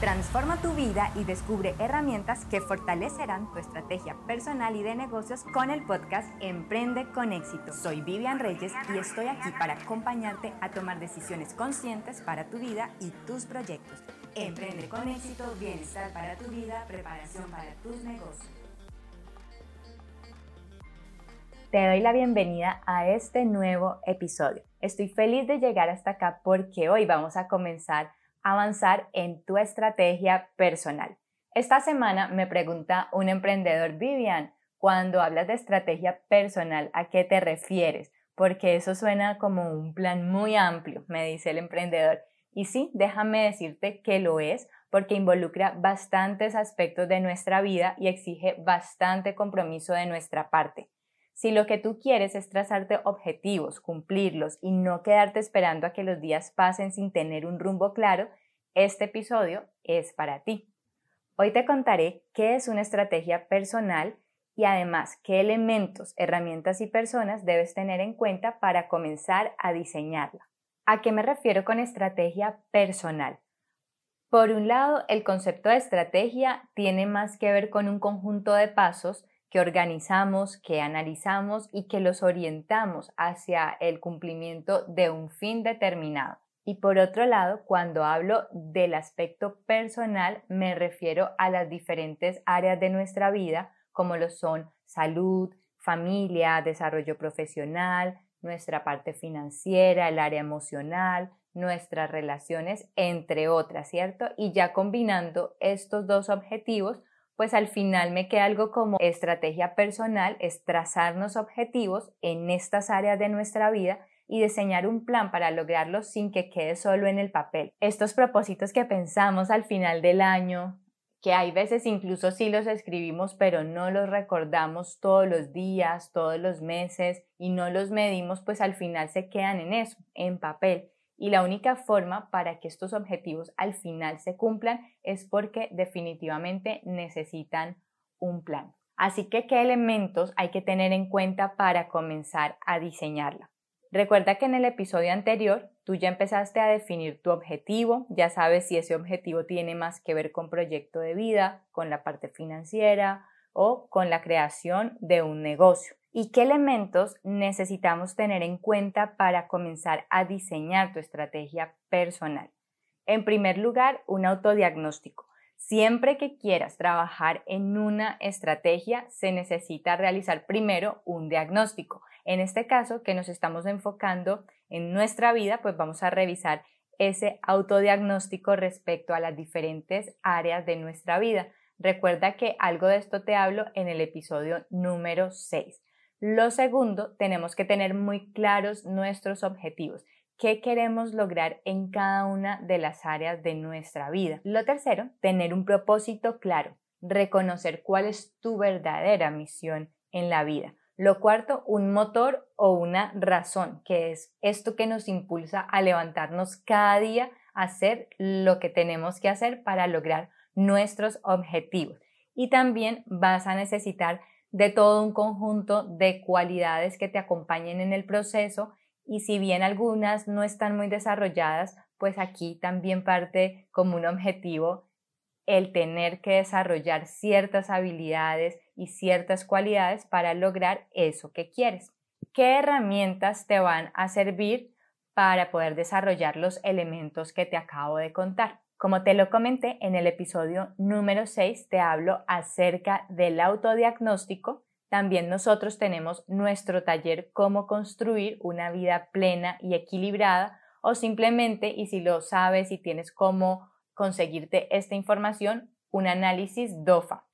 Transforma tu vida y descubre herramientas que fortalecerán tu estrategia personal y de negocios con el podcast Emprende con éxito. Soy Vivian Reyes y estoy aquí para acompañarte a tomar decisiones conscientes para tu vida y tus proyectos. Emprende con éxito, bienestar para tu vida, preparación para tus negocios. Te doy la bienvenida a este nuevo episodio. Estoy feliz de llegar hasta acá porque hoy vamos a comenzar avanzar en tu estrategia personal. Esta semana me pregunta un emprendedor, Vivian, cuando hablas de estrategia personal, ¿a qué te refieres? Porque eso suena como un plan muy amplio, me dice el emprendedor. Y sí, déjame decirte que lo es porque involucra bastantes aspectos de nuestra vida y exige bastante compromiso de nuestra parte. Si lo que tú quieres es trazarte objetivos, cumplirlos y no quedarte esperando a que los días pasen sin tener un rumbo claro, este episodio es para ti. Hoy te contaré qué es una estrategia personal y además qué elementos, herramientas y personas debes tener en cuenta para comenzar a diseñarla. ¿A qué me refiero con estrategia personal? Por un lado, el concepto de estrategia tiene más que ver con un conjunto de pasos que organizamos, que analizamos y que los orientamos hacia el cumplimiento de un fin determinado. Y por otro lado, cuando hablo del aspecto personal, me refiero a las diferentes áreas de nuestra vida, como lo son salud, familia, desarrollo profesional, nuestra parte financiera, el área emocional, nuestras relaciones, entre otras, ¿cierto? Y ya combinando estos dos objetivos, pues al final me queda algo como estrategia personal, es trazarnos objetivos en estas áreas de nuestra vida y diseñar un plan para lograrlo sin que quede solo en el papel. Estos propósitos que pensamos al final del año, que hay veces incluso sí los escribimos pero no los recordamos todos los días, todos los meses y no los medimos, pues al final se quedan en eso, en papel. Y la única forma para que estos objetivos al final se cumplan es porque definitivamente necesitan un plan. Así que, ¿qué elementos hay que tener en cuenta para comenzar a diseñarla? Recuerda que en el episodio anterior tú ya empezaste a definir tu objetivo, ya sabes si ese objetivo tiene más que ver con proyecto de vida, con la parte financiera o con la creación de un negocio y qué elementos necesitamos tener en cuenta para comenzar a diseñar tu estrategia personal. En primer lugar, un autodiagnóstico. Siempre que quieras trabajar en una estrategia, se necesita realizar primero un diagnóstico. En este caso, que nos estamos enfocando en nuestra vida, pues vamos a revisar ese autodiagnóstico respecto a las diferentes áreas de nuestra vida. Recuerda que algo de esto te hablo en el episodio número 6. Lo segundo, tenemos que tener muy claros nuestros objetivos. ¿Qué queremos lograr en cada una de las áreas de nuestra vida? Lo tercero, tener un propósito claro, reconocer cuál es tu verdadera misión en la vida. Lo cuarto, un motor o una razón, que es esto que nos impulsa a levantarnos cada día a hacer lo que tenemos que hacer para lograr nuestros objetivos. Y también vas a necesitar de todo un conjunto de cualidades que te acompañen en el proceso y si bien algunas no están muy desarrolladas, pues aquí también parte como un objetivo el tener que desarrollar ciertas habilidades y ciertas cualidades para lograr eso que quieres. ¿Qué herramientas te van a servir para poder desarrollar los elementos que te acabo de contar? Como te lo comenté en el episodio número 6, te hablo acerca del autodiagnóstico. También nosotros tenemos nuestro taller Cómo construir una vida plena y equilibrada o simplemente, y si lo sabes y tienes cómo conseguirte esta información, un análisis DOFA.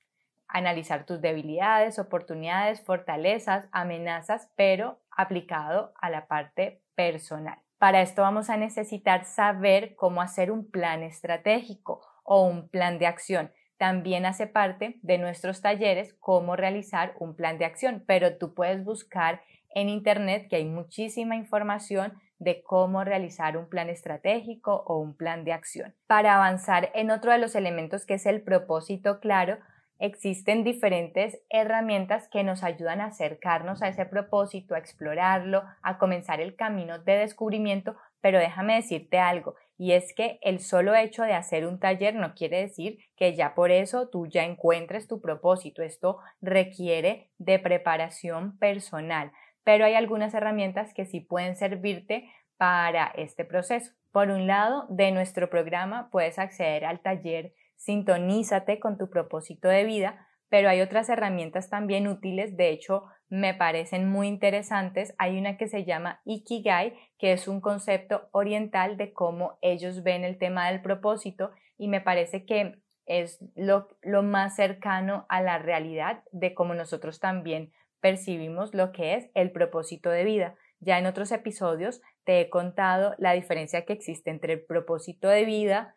Analizar tus debilidades, oportunidades, fortalezas, amenazas, pero aplicado a la parte personal. Para esto vamos a necesitar saber cómo hacer un plan estratégico o un plan de acción. También hace parte de nuestros talleres cómo realizar un plan de acción, pero tú puedes buscar en Internet que hay muchísima información de cómo realizar un plan estratégico o un plan de acción. Para avanzar en otro de los elementos que es el propósito claro, Existen diferentes herramientas que nos ayudan a acercarnos a ese propósito, a explorarlo, a comenzar el camino de descubrimiento, pero déjame decirte algo, y es que el solo hecho de hacer un taller no quiere decir que ya por eso tú ya encuentres tu propósito. Esto requiere de preparación personal, pero hay algunas herramientas que sí pueden servirte para este proceso. Por un lado, de nuestro programa puedes acceder al taller Sintonízate con tu propósito de vida, pero hay otras herramientas también útiles, de hecho me parecen muy interesantes. Hay una que se llama Ikigai, que es un concepto oriental de cómo ellos ven el tema del propósito y me parece que es lo, lo más cercano a la realidad de cómo nosotros también percibimos lo que es el propósito de vida. Ya en otros episodios te he contado la diferencia que existe entre el propósito de vida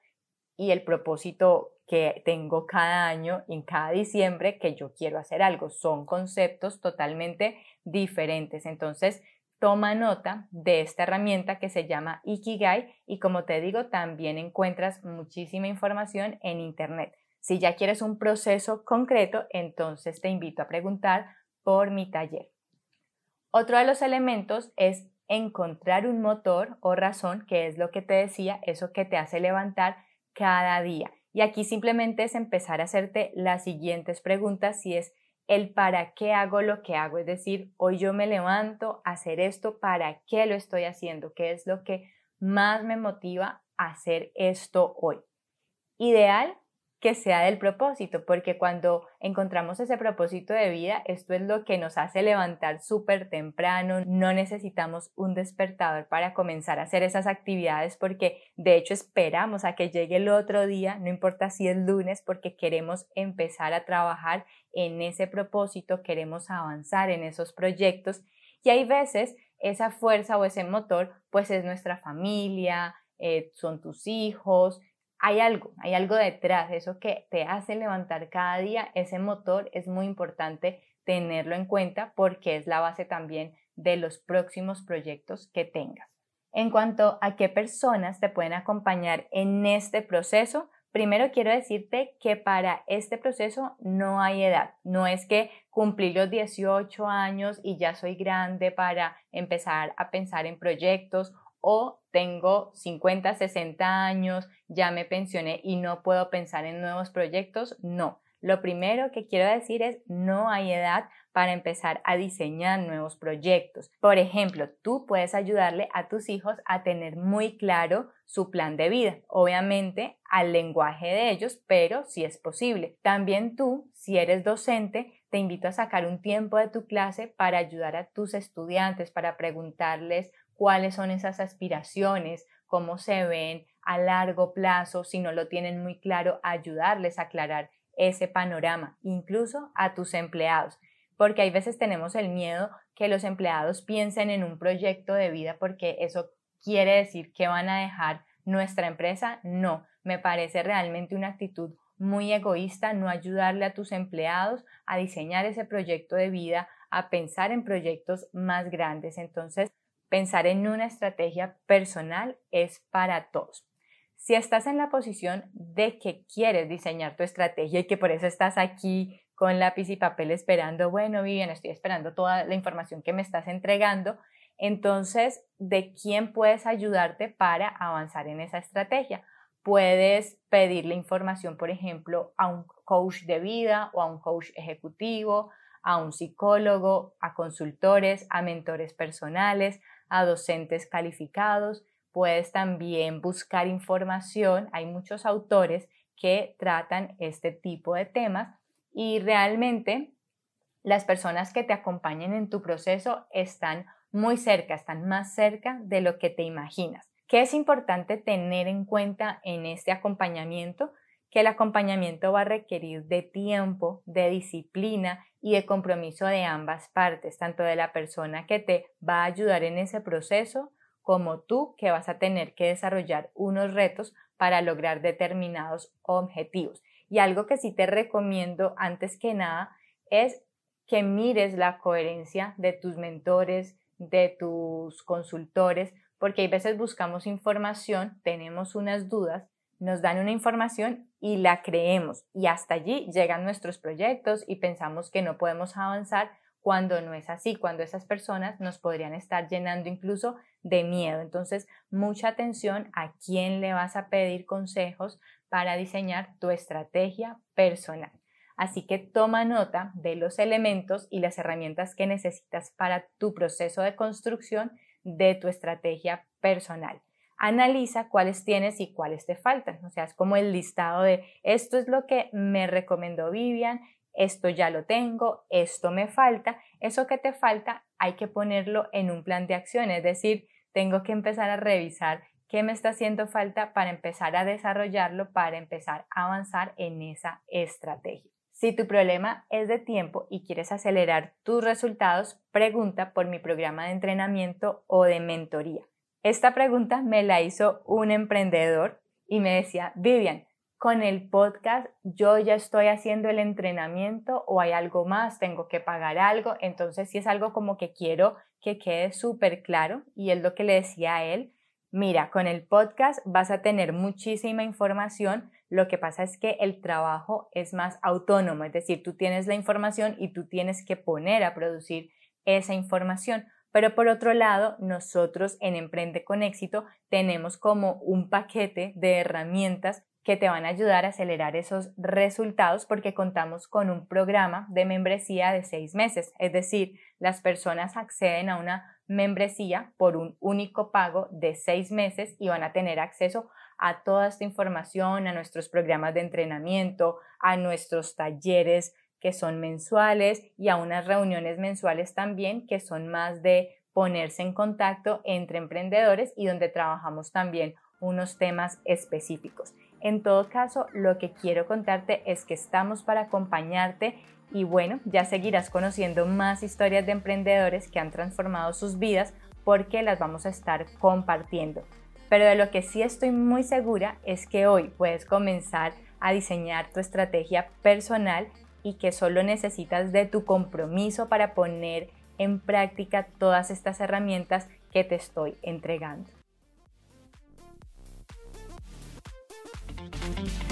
y el propósito que tengo cada año en cada diciembre que yo quiero hacer algo. Son conceptos totalmente diferentes. Entonces, toma nota de esta herramienta que se llama Ikigai y como te digo, también encuentras muchísima información en Internet. Si ya quieres un proceso concreto, entonces te invito a preguntar por mi taller. Otro de los elementos es encontrar un motor o razón, que es lo que te decía, eso que te hace levantar cada día. Y aquí simplemente es empezar a hacerte las siguientes preguntas si es el para qué hago lo que hago, es decir, hoy yo me levanto a hacer esto, ¿para qué lo estoy haciendo? ¿Qué es lo que más me motiva a hacer esto hoy? Ideal que sea del propósito, porque cuando encontramos ese propósito de vida, esto es lo que nos hace levantar súper temprano, no necesitamos un despertador para comenzar a hacer esas actividades porque de hecho esperamos a que llegue el otro día, no importa si es lunes, porque queremos empezar a trabajar en ese propósito, queremos avanzar en esos proyectos. Y hay veces esa fuerza o ese motor pues es nuestra familia, eh, son tus hijos, hay algo, hay algo detrás, eso que te hace levantar cada día, ese motor es muy importante tenerlo en cuenta porque es la base también de los próximos proyectos que tengas. En cuanto a qué personas te pueden acompañar en este proceso, primero quiero decirte que para este proceso no hay edad. No es que cumplí los 18 años y ya soy grande para empezar a pensar en proyectos o tengo 50, 60 años, ya me pensioné y no puedo pensar en nuevos proyectos. No. Lo primero que quiero decir es no hay edad para empezar a diseñar nuevos proyectos. Por ejemplo, tú puedes ayudarle a tus hijos a tener muy claro su plan de vida, obviamente al lenguaje de ellos, pero si es posible. También tú, si eres docente, te invito a sacar un tiempo de tu clase para ayudar a tus estudiantes, para preguntarles cuáles son esas aspiraciones, cómo se ven a largo plazo, si no lo tienen muy claro, ayudarles a aclarar ese panorama, incluso a tus empleados, porque hay veces tenemos el miedo que los empleados piensen en un proyecto de vida porque eso quiere decir que van a dejar nuestra empresa. No, me parece realmente una actitud muy egoísta no ayudarle a tus empleados a diseñar ese proyecto de vida, a pensar en proyectos más grandes. Entonces, Pensar en una estrategia personal es para todos. Si estás en la posición de que quieres diseñar tu estrategia y que por eso estás aquí con lápiz y papel esperando, bueno, Vivian, estoy esperando toda la información que me estás entregando, entonces, ¿de quién puedes ayudarte para avanzar en esa estrategia? Puedes pedirle información, por ejemplo, a un coach de vida o a un coach ejecutivo, a un psicólogo, a consultores, a mentores personales, a docentes calificados, puedes también buscar información, hay muchos autores que tratan este tipo de temas y realmente las personas que te acompañen en tu proceso están muy cerca, están más cerca de lo que te imaginas. ¿Qué es importante tener en cuenta en este acompañamiento? Que el acompañamiento va a requerir de tiempo, de disciplina y de compromiso de ambas partes, tanto de la persona que te va a ayudar en ese proceso como tú que vas a tener que desarrollar unos retos para lograr determinados objetivos. Y algo que sí te recomiendo antes que nada es que mires la coherencia de tus mentores, de tus consultores, porque hay veces buscamos información, tenemos unas dudas nos dan una información y la creemos y hasta allí llegan nuestros proyectos y pensamos que no podemos avanzar cuando no es así, cuando esas personas nos podrían estar llenando incluso de miedo. Entonces, mucha atención a quién le vas a pedir consejos para diseñar tu estrategia personal. Así que toma nota de los elementos y las herramientas que necesitas para tu proceso de construcción de tu estrategia personal. Analiza cuáles tienes y cuáles te faltan. O sea, es como el listado de esto es lo que me recomendó Vivian, esto ya lo tengo, esto me falta. Eso que te falta hay que ponerlo en un plan de acción, es decir, tengo que empezar a revisar qué me está haciendo falta para empezar a desarrollarlo, para empezar a avanzar en esa estrategia. Si tu problema es de tiempo y quieres acelerar tus resultados, pregunta por mi programa de entrenamiento o de mentoría. Esta pregunta me la hizo un emprendedor y me decía, Vivian, con el podcast yo ya estoy haciendo el entrenamiento o hay algo más, tengo que pagar algo. Entonces, si es algo como que quiero que quede súper claro y es lo que le decía a él, mira, con el podcast vas a tener muchísima información, lo que pasa es que el trabajo es más autónomo, es decir, tú tienes la información y tú tienes que poner a producir esa información. Pero por otro lado, nosotros en Emprende con éxito tenemos como un paquete de herramientas que te van a ayudar a acelerar esos resultados porque contamos con un programa de membresía de seis meses. Es decir, las personas acceden a una membresía por un único pago de seis meses y van a tener acceso a toda esta información, a nuestros programas de entrenamiento, a nuestros talleres que son mensuales y a unas reuniones mensuales también que son más de ponerse en contacto entre emprendedores y donde trabajamos también unos temas específicos. En todo caso, lo que quiero contarte es que estamos para acompañarte y bueno, ya seguirás conociendo más historias de emprendedores que han transformado sus vidas porque las vamos a estar compartiendo. Pero de lo que sí estoy muy segura es que hoy puedes comenzar a diseñar tu estrategia personal y que solo necesitas de tu compromiso para poner en práctica todas estas herramientas que te estoy entregando.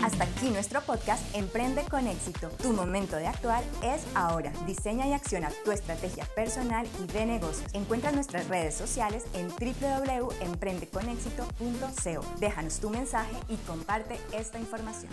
Hasta aquí nuestro podcast Emprende con éxito. Tu momento de actuar es ahora. Diseña y acciona tu estrategia personal y de negocios. Encuentra nuestras redes sociales en www.emprendeconexito.co. Déjanos tu mensaje y comparte esta información.